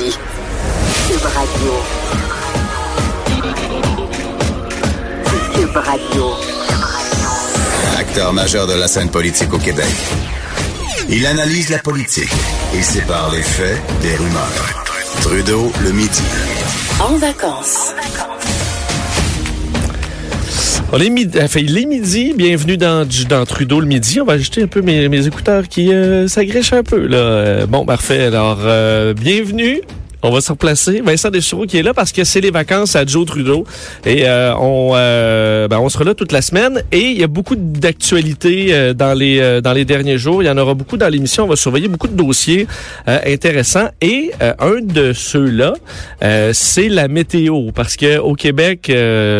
midi. Cube Radio. Cube Radio. Acteur majeur de la scène politique au Québec. Il analyse la politique et sépare les faits des rumeurs. Trudeau le midi. En vacances. On est midi, enfin, il est midi, bienvenue dans, dans Trudeau le midi. On va ajouter un peu mes, mes écouteurs qui euh, s'agrèchent un peu. Là. Euh, bon, parfait. Alors, euh, bienvenue. On va se replacer. Vincent Deschoureaux qui est là parce que c'est les vacances à Joe Trudeau. Et euh, on, euh, ben, sera là toute la semaine. Et il y a beaucoup d'actualités euh, dans les euh, dans les derniers jours. Il y en aura beaucoup dans l'émission. On va surveiller beaucoup de dossiers intéressants. Et un de ceux-là, c'est la météo. Parce que au Québec,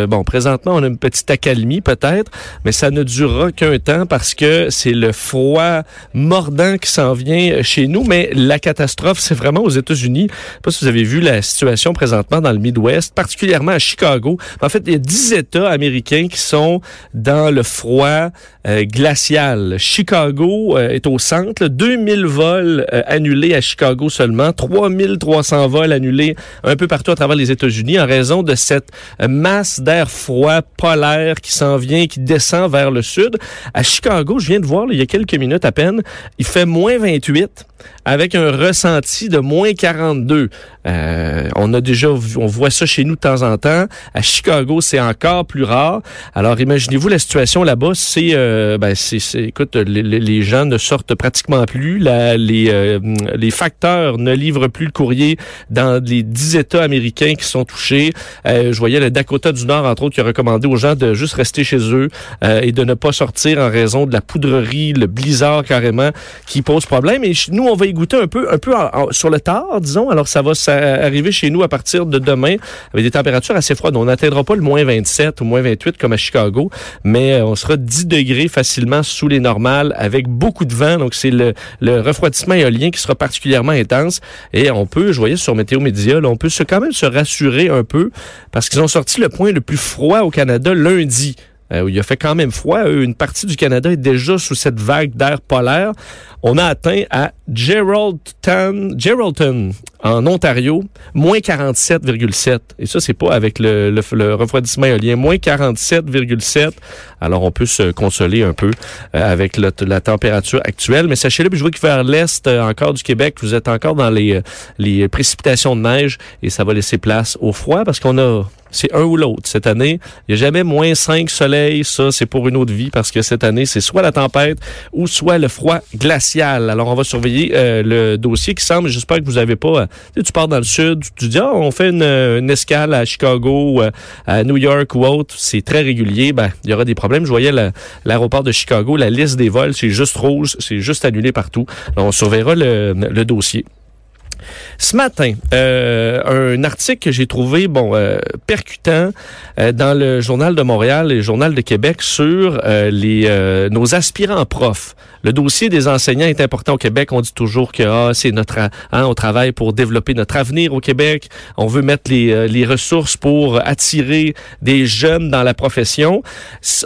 bon, présentement, on a une petite accalmie peut-être, mais ça ne durera qu'un temps parce que c'est le froid mordant qui s'en vient chez nous. Mais la catastrophe, c'est vraiment aux États-Unis si vous avez vu la situation présentement dans le Midwest, particulièrement à Chicago. En fait, il y a 10 États américains qui sont dans le froid euh, glacial. Chicago euh, est au centre. 2000 vols euh, annulés à Chicago seulement. 3300 vols annulés un peu partout à travers les États-Unis en raison de cette masse d'air froid polaire qui s'en vient, qui descend vers le sud. À Chicago, je viens de voir il y a quelques minutes à peine, il fait moins 28 avec un ressenti de moins 42. Euh, on a déjà, on voit ça chez nous de temps en temps. À Chicago, c'est encore plus rare. Alors, imaginez-vous la situation là-bas. C'est, euh, ben, c'est, écoute, les, les, gens ne sortent pratiquement plus. La, les, euh, les facteurs ne livrent plus le courrier dans les dix États américains qui sont touchés. Euh, je voyais le Dakota du Nord, entre autres, qui a recommandé aux gens de juste rester chez eux euh, et de ne pas sortir en raison de la poudrerie, le blizzard carrément, qui pose problème. Nous, on va y goûter un peu, un peu sur le tard, disons. Alors, ça va arriver chez nous à partir de demain avec des températures assez froides. On n'atteindra pas le moins 27 ou moins 28 comme à Chicago, mais euh, on sera 10 degrés facilement sous les normales avec beaucoup de vent. Donc, c'est le, le, refroidissement éolien qui sera particulièrement intense. Et on peut, je voyais sur Météo Média, on peut se, quand même se rassurer un peu parce qu'ils ont sorti le point le plus froid au Canada lundi. Euh, il a fait quand même froid. Une partie du Canada est déjà sous cette vague d'air polaire. On a atteint à Geraldton, Geraldton en Ontario, moins 47,7. Et ça, c'est pas avec le, le, refroidissement éolien, moins 47,7. Alors, on peut se consoler un peu euh, avec la température actuelle. Mais sachez-le, je vois que vers l'est euh, encore du Québec, vous êtes encore dans les, euh, les précipitations de neige et ça va laisser place au froid parce qu'on a c'est un ou l'autre. Cette année, il n'y a jamais moins 5 soleil. Ça, c'est pour une autre vie parce que cette année, c'est soit la tempête ou soit le froid glacial. Alors, on va surveiller euh, le dossier qui semble, j'espère que vous avez pas, euh, tu, pars dans le sud, tu dis, ah, on fait une, escale à Chicago, à New York ou autre. C'est très régulier. Ben, il y aura des problèmes. Je voyais l'aéroport de Chicago, la liste des vols, c'est juste rouge, c'est juste annulé partout. Alors, on surveillera le, le dossier. Ce matin, euh, un article que j'ai trouvé bon euh, percutant euh, dans le journal de Montréal et le journal de Québec sur les nos aspirants profs. Le dossier des enseignants est important au Québec. On dit toujours que ah, c'est notre hein, on travaille pour développer notre avenir au Québec. On veut mettre les, les ressources pour attirer des jeunes dans la profession.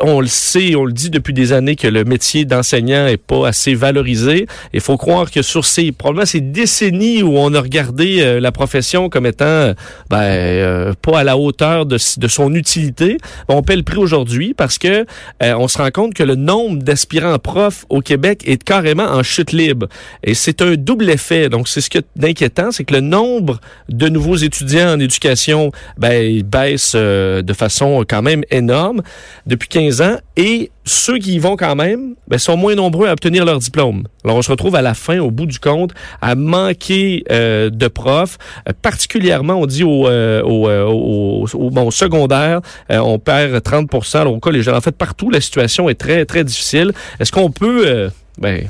On le sait, on le dit depuis des années que le métier d'enseignant est pas assez valorisé. Il faut croire que sur ces probablement ces décennies où on a regardé euh, la profession comme étant ben, euh, pas à la hauteur de, son utilité. On paie le prix aujourd'hui parce que euh, on se rend compte que le nombre d'aspirants profs au Québec est carrément en chute libre. Et c'est un double effet. Donc, c'est ce qui est inquiétant, c'est que le nombre de nouveaux étudiants en éducation ben, baisse de façon quand même énorme depuis 15 ans et ceux qui y vont quand même ben, sont moins nombreux à obtenir leur diplôme. Alors on se retrouve à la fin, au bout du compte, à manquer de profs, euh, particulièrement on dit au, euh, au, au, secondaire, on perd 30 alors au gens, en fait partout la situation est très très difficile. Est-ce qu'on peut ben,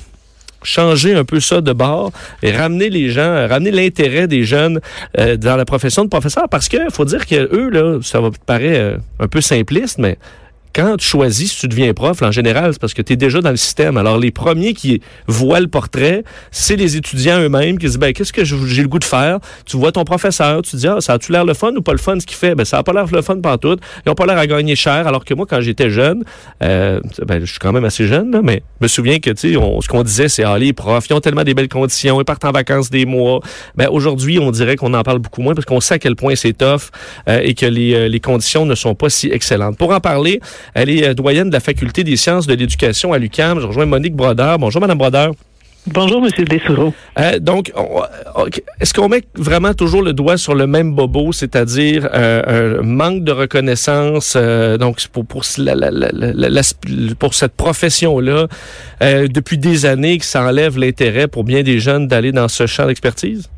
changer un peu ça de bord et ramener les gens, ramener l'intérêt des jeunes dans la profession de professeur? Parce que faut dire que eux là, ça va paraître un peu simpliste mais quand tu choisis si tu deviens prof, en général, c'est parce que tu es déjà dans le système. Alors, les premiers qui voient le portrait, c'est les étudiants eux-mêmes qui disent, ben, qu'est-ce que j'ai le goût de faire? Tu vois ton professeur, tu dis, ah, ça a-tu l'air le fun ou pas le fun ce qu'il fait? Ben, ça a pas l'air le fun tout. Ils ont pas l'air à gagner cher. Alors que moi, quand j'étais jeune, euh, ben, je suis quand même assez jeune, là, mais je me souviens que, tu sais, ce qu'on disait, c'est, ah, les profs, ils ont tellement des belles conditions, ils partent en vacances des mois. Ben, aujourd'hui, on dirait qu'on en parle beaucoup moins parce qu'on sait à quel point c'est tough euh, et que euh, les conditions ne sont pas si excellentes. Pour en parler, elle est doyenne de la Faculté des sciences de l'éducation à l'UQAM. Je rejoins Monique Brodeur. Bonjour, Madame Brodeur. Bonjour, Monsieur Dessoureau. Euh, donc, est-ce qu'on met vraiment toujours le doigt sur le même bobo, c'est-à-dire euh, un manque de reconnaissance euh, donc pour pour, la, la, la, pour cette profession-là euh, depuis des années que ça enlève l'intérêt pour bien des jeunes d'aller dans ce champ d'expertise?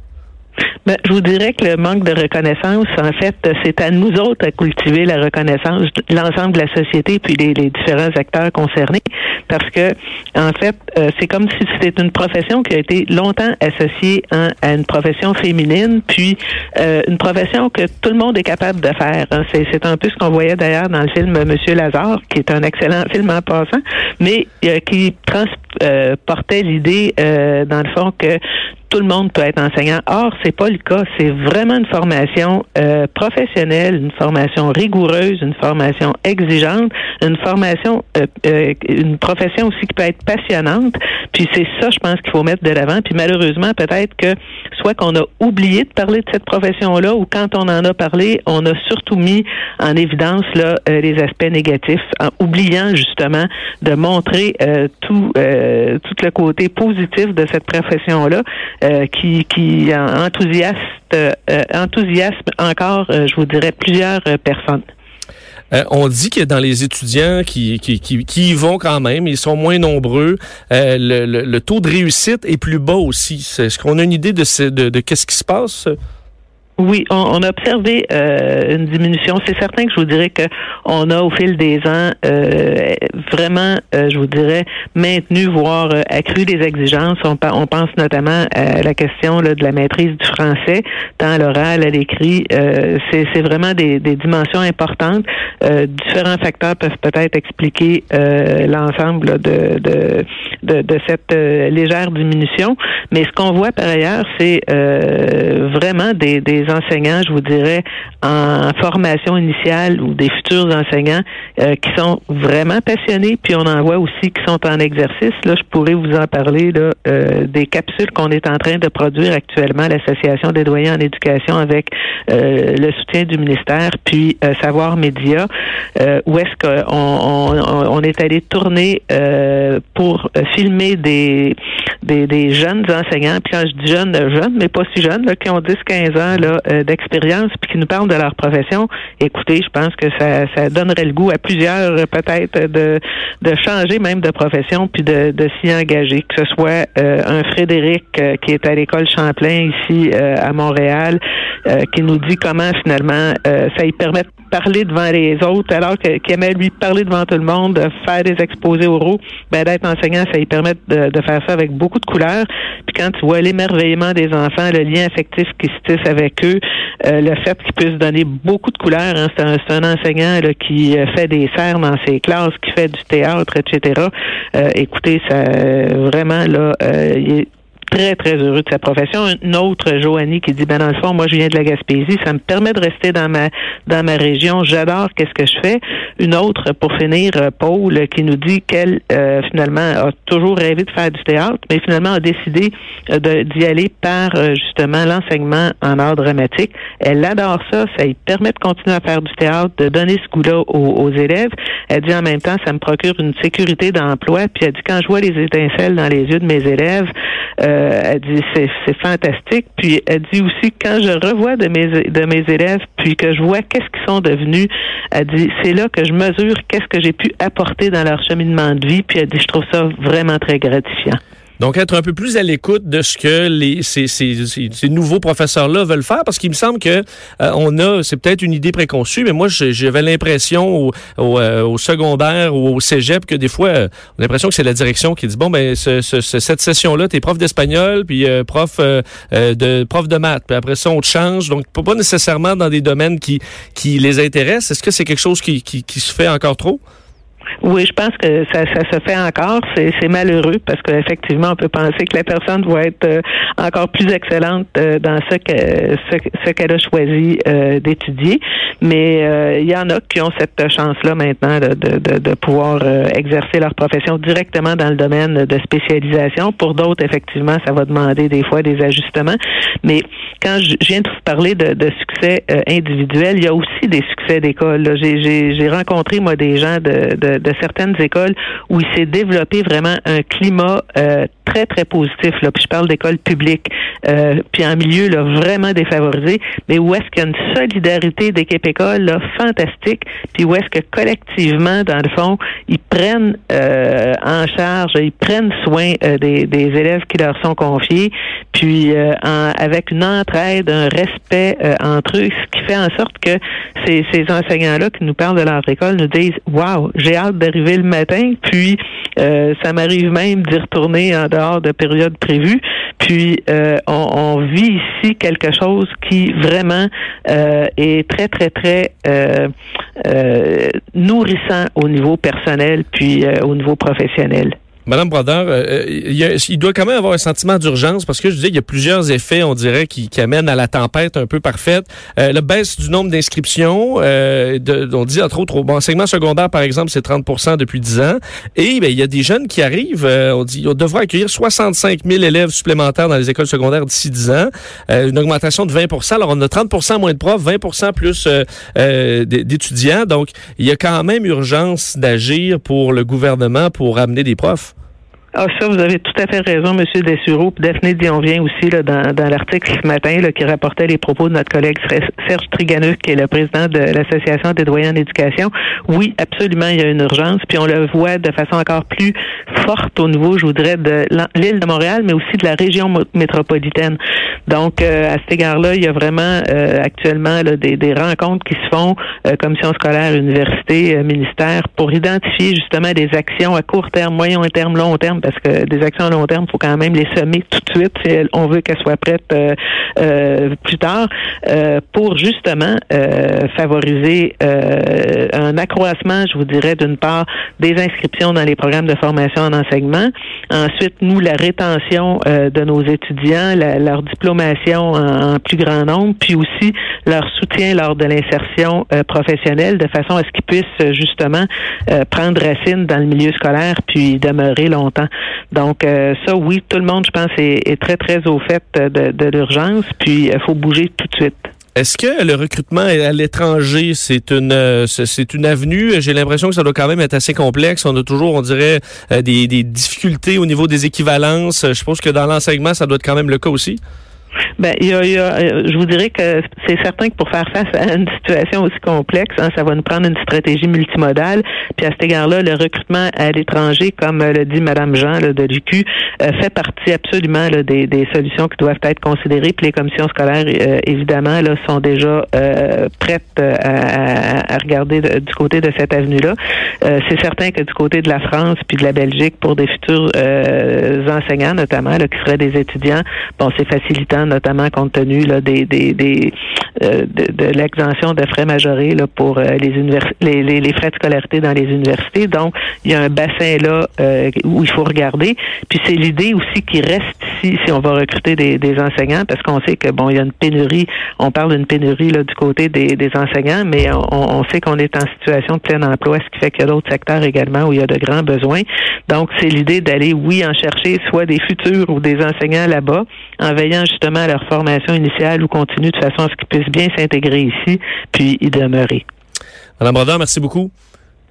Ben, je vous dirais que le manque de reconnaissance, en fait, c'est à nous autres à cultiver la reconnaissance, l'ensemble de la société, puis les, différents acteurs concernés, parce que, en fait, euh, c'est comme si c'était une profession qui a été longtemps associée hein, à une profession féminine, puis euh, une profession que tout le monde est capable de faire. Hein. C'est un peu ce qu'on voyait d'ailleurs dans le film Monsieur Lazare, qui est un excellent film en passant, mais euh, qui transportait l'idée, dans le fond, que tout le monde peut être enseignant. Or, c'est pas le cas. C'est vraiment une formation euh, professionnelle, une formation rigoureuse, une formation exigeante, une formation, euh, euh, une profession aussi qui peut être passionnante. Puis c'est ça, je pense qu'il faut mettre de l'avant. Puis malheureusement, peut-être que soit qu'on a oublié de parler de cette profession-là, ou quand on en a parlé, on a surtout mis en évidence là les aspects négatifs, en oubliant justement de montrer tout tout le côté positif de cette profession-là. Euh, qui, qui enthousiaste, euh, enthousiasme encore, euh, je vous dirais, plusieurs personnes. on dit que dans les étudiants qui, qui, qui, y vont quand même, ils sont moins nombreux, le, le, taux de réussite est plus bas aussi. Est-ce qu'on a une idée de, ce, de, de qu'est-ce qui se passe? Oui, on, a observé euh, une diminution. C'est certain que je vous dirais que on a au fil des ans euh, vraiment, euh, je vous dirais, maintenu, voire accru les exigences. On, on, pense notamment à la question là, de la maîtrise du français, tant à l'oral, à l'écrit. C'est vraiment des, des, dimensions importantes. différents facteurs peuvent peut-être expliquer l'ensemble de, de, de, de, cette légère diminution. Mais ce qu'on voit par ailleurs, c'est vraiment des, des enseignants, je vous dirais, en formation initiale ou des futurs enseignants euh, qui sont vraiment passionnés, puis on en voit aussi qui sont en exercice. Là, je pourrais vous en parler là, euh, des capsules qu'on est en train de produire actuellement l'Association des doyens en éducation avec euh, le soutien du ministère, puis Savoir Média, où est-ce qu'on on, on, est allé tourner pour filmer des, des, des, jeunes enseignants, puis quand je dis jeunes, jeunes, mais pas si jeunes, là, qui ont 10-15 ans, euh, d'expérience puis qui nous parlent de leur profession, écoutez, je pense que ça, ça donnerait le goût à plusieurs euh, peut-être de, de changer même de profession puis de, de s'y engager, que ce soit euh, un Frédéric qui est à l'école Champlain ici à Montréal, qui nous dit comment finalement ça lui permet de parler devant les autres alors qu'il aimait lui parler devant tout le monde, faire des exposés oraux, ben d'être enseignant, ça lui permet de, de faire ça avec beaucoup de couleurs. Puis quand tu vois l'émerveillement des enfants, le lien affectif qui se tisse avec eux, euh, le fait qu'il puisse donner beaucoup de couleurs. Hein, c'est, un, enseignant là, qui euh, fait des serres dans ses classes, qui fait du théâtre, etc. Euh, écoutez, ça vraiment là, il est très, très heureux de sa profession. Une autre, Joanie, qui dit, ben, dans le fond, moi, je viens de la Gaspésie, ça me permet de rester dans ma, dans ma région. J'adore qu'est-ce que je fais. Une autre, pour finir, euh, Paul, qui nous dit qu'elle, euh, finalement, a toujours rêvé de faire du théâtre, mais finalement a décidé euh, d'y aller par, justement, l'enseignement en art dramatique. Elle adore ça. Ça lui permet de continuer à faire du théâtre, de donner ce goût-là aux, élèves. Elle dit en même temps, ça me procure une sécurité d'emploi. Puis elle dit, quand je vois les étincelles dans les yeux de mes élèves, euh, elle dit c'est, c'est fantastique. Puis elle dit aussi quand je revois de mes de mes élèves, puis que je vois qu'est-ce qu'ils sont devenus, elle dit c'est là que je mesure qu'est-ce que j'ai pu apporter dans leur cheminement de vie. Puis elle dit je trouve ça vraiment très gratifiant. Donc, être un peu plus à l'écoute de ce que les, ces, ces, ces nouveaux professeurs-là veulent faire, parce qu'il me semble que euh, on a, c'est peut-être une idée préconçue, mais moi, j'avais l'impression au, au, euh, au, secondaire ou au cégep que des fois, euh, on a l'impression que c'est la direction qui dit, bon, ben, ce, ce, cette session-là, t'es prof d'espagnol, puis prof, de, prof de maths, puis après ça, on te change. Donc, pas nécessairement dans des domaines qui, qui les intéressent. Est-ce que c'est quelque chose qui, qui, qui se fait encore trop? Oui, je pense que ça, ça se fait encore. C'est malheureux parce qu'effectivement, on peut penser que la personne va être euh, encore plus excellente euh, dans ce que ce, qu'elle a choisi euh, d'étudier. Mais il y en a qui ont cette chance-là maintenant de, de, de, pouvoir exercer leur profession directement dans le domaine de spécialisation. Pour d'autres, effectivement, ça va demander des fois des ajustements. Mais quand je viens de vous parler de, de succès individuel, il y a aussi des succès d'école. J'ai rencontré, moi, des gens de, de, de certaines écoles où il s'est développé vraiment un climat euh, très, très positif. Là. Puis je parle d'écoles publiques, euh, puis en milieu là, vraiment défavorisé, mais où est-ce qu'il y a une solidarité d'équipe école là, fantastique, puis où est-ce que collectivement, dans le fond, ils prennent euh, en charge, ils prennent soin des, élèves qui leur sont confiés, puis avec une entraide, un respect entre eux, ce qui fait en sorte que ces, ces enseignants-là qui nous parlent de leur école nous disent Waouh, j'ai hâte d'arriver le matin, puis euh, ça m'arrive même d'y retourner en dehors de périodes prévues. Puis euh, on, vit ici quelque chose qui vraiment euh, est très, très, très nourrissant au niveau personnel puis au niveau professionnel. Madame Brodeur, euh, euh, il, doit quand même avoir un sentiment d'urgence parce que je disais, il y a plusieurs effets, on dirait, qui, amènent à la tempête un peu parfaite. Euh, la baisse du nombre d'inscriptions, on dit entre autres au enseignement secondaire, par exemple, c'est 30% depuis 10 ans. Et ben, il y a des jeunes qui arrivent, on dit, on devrait accueillir 65 000 élèves supplémentaires dans les écoles secondaires d'ici 10 ans, une augmentation de 20% Alors, on a 30% moins de profs, 20% plus d'étudiants. Donc, il y a quand même urgence d'agir pour le gouvernement pour amener des profs. Ah, ça, vous avez tout à fait raison, M. Dessureau. Puis Daphné vient aussi là, dans, dans l'article ce matin là, qui rapportait les propos de notre collègue Serge Triganuc, qui est le président de l'Association des doyens d'éducation. Oui, absolument, il y a une urgence. Puis on le voit de façon encore plus forte au niveau, je voudrais, de l'île de Montréal, mais aussi de la région métropolitaine. Donc, euh, à cet égard-là, il y a vraiment euh, actuellement là, des, des, rencontres qui se font, euh, commission scolaire, université, ministère, pour identifier justement des actions à court terme, moyen terme, long terme parce que des actions à long terme, il faut quand même les semer tout de suite si on veut qu'elles soient prêtes euh, euh, plus tard euh, pour justement favoriser un accroissement, je vous dirais, d'une part des inscriptions dans les programmes de formation en enseignement. Ensuite, nous, la rétention de nos étudiants, leur diplomation en, plus grand nombre, puis aussi leur soutien lors de l'insertion professionnelle de façon à ce qu'ils puissent justement prendre racine dans le milieu scolaire puis demeurer longtemps. Donc euh, ça, oui, tout le monde, je pense, est, très, très au fait de, l'urgence, puis il faut bouger tout de suite. Est-ce que le recrutement à l'étranger, c'est une euh, c'est une avenue J'ai l'impression que ça doit quand même être assez complexe. On a toujours, on dirait, euh, des, des difficultés au niveau des équivalences. Je pense que dans l'enseignement, ça doit être quand même le cas aussi. Ben, il y a, euh, je vous dirais que c'est certain que pour faire face à une situation aussi complexe, hein, ça va nous prendre une stratégie multimodale. Puis à cet égard-là, le recrutement à l'étranger, comme le dit Madame Jean de l'UQ, euh, fait partie absolument des, des, solutions qui doivent être considérées. Puis les commissions scolaires, euh, évidemment, là, sont déjà prêtes à, à, regarder du côté de cette avenue-là. c'est certain que du côté de la France puis de la Belgique, pour des futurs enseignants, notamment, là, qui seraient des étudiants, bon, c'est facilitant notamment compte tenu des, des, euh, de, l'exemption de frais majorés pour euh, les, les, les, frais de scolarité dans les universités. Donc, il y a un bassin là euh, où il faut regarder. Puis c'est l'idée aussi qui reste ici si on va recruter des, enseignants, parce qu'on sait que bon, il y a une pénurie. On parle d'une pénurie du côté des, enseignants, mais on sait qu'on est en situation de plein emploi, ce qui fait qu'il y a d'autres secteurs également où il y a de grands besoins. Donc, c'est l'idée d'aller, oui, en chercher soit des futurs ou des enseignants là-bas, en veillant justement à leur formation initiale ou continue de façon à ce qu'ils puissent bien s'intégrer ici puis y demeurer. Madame Brodeur, merci beaucoup.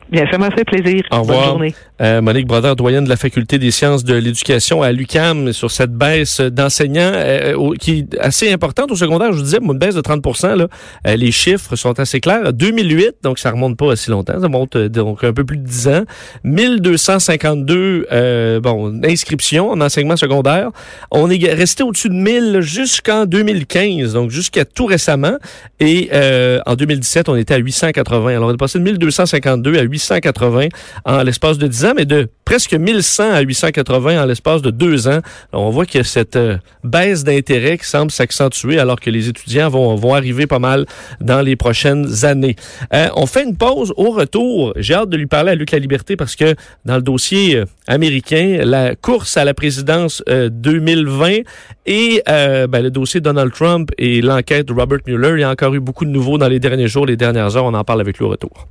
Bien, ça m'a fait plaisir. Au revoir. Bonne journée. Euh, Monique Brodeur, doyenne de la Faculté des sciences de l'éducation à l'UCAM, sur cette baisse d'enseignants euh, qui est assez importante au secondaire. Je vous disais, une baisse de 30 là, euh, Les chiffres sont assez clairs. 2008, donc ça remonte pas assez longtemps, ça monte donc un peu plus de 10 ans. 1252 bon, inscriptions en enseignement secondaire. On est resté au-dessus de 1000 jusqu'en 2015, donc jusqu'à tout récemment. Et en 2017, on était à 880. Alors on est passé de 1252 à 880 en l'espace de 10 ans. Mais de presque 1100 à 880 en l'espace de deux ans. on voit a cette euh, baisse d'intérêt qui semble s'accentuer alors que les étudiants vont, vont arriver pas mal dans les prochaines années. Euh, on fait une pause au retour. J'ai hâte de lui parler à Luc La Liberté parce que dans le dossier euh, américain, la course à la présidence 2020 et ben, le dossier Donald Trump et l'enquête de Robert Mueller, il y a encore eu beaucoup de nouveaux dans les derniers jours, les dernières heures. On en parle avec lui au retour.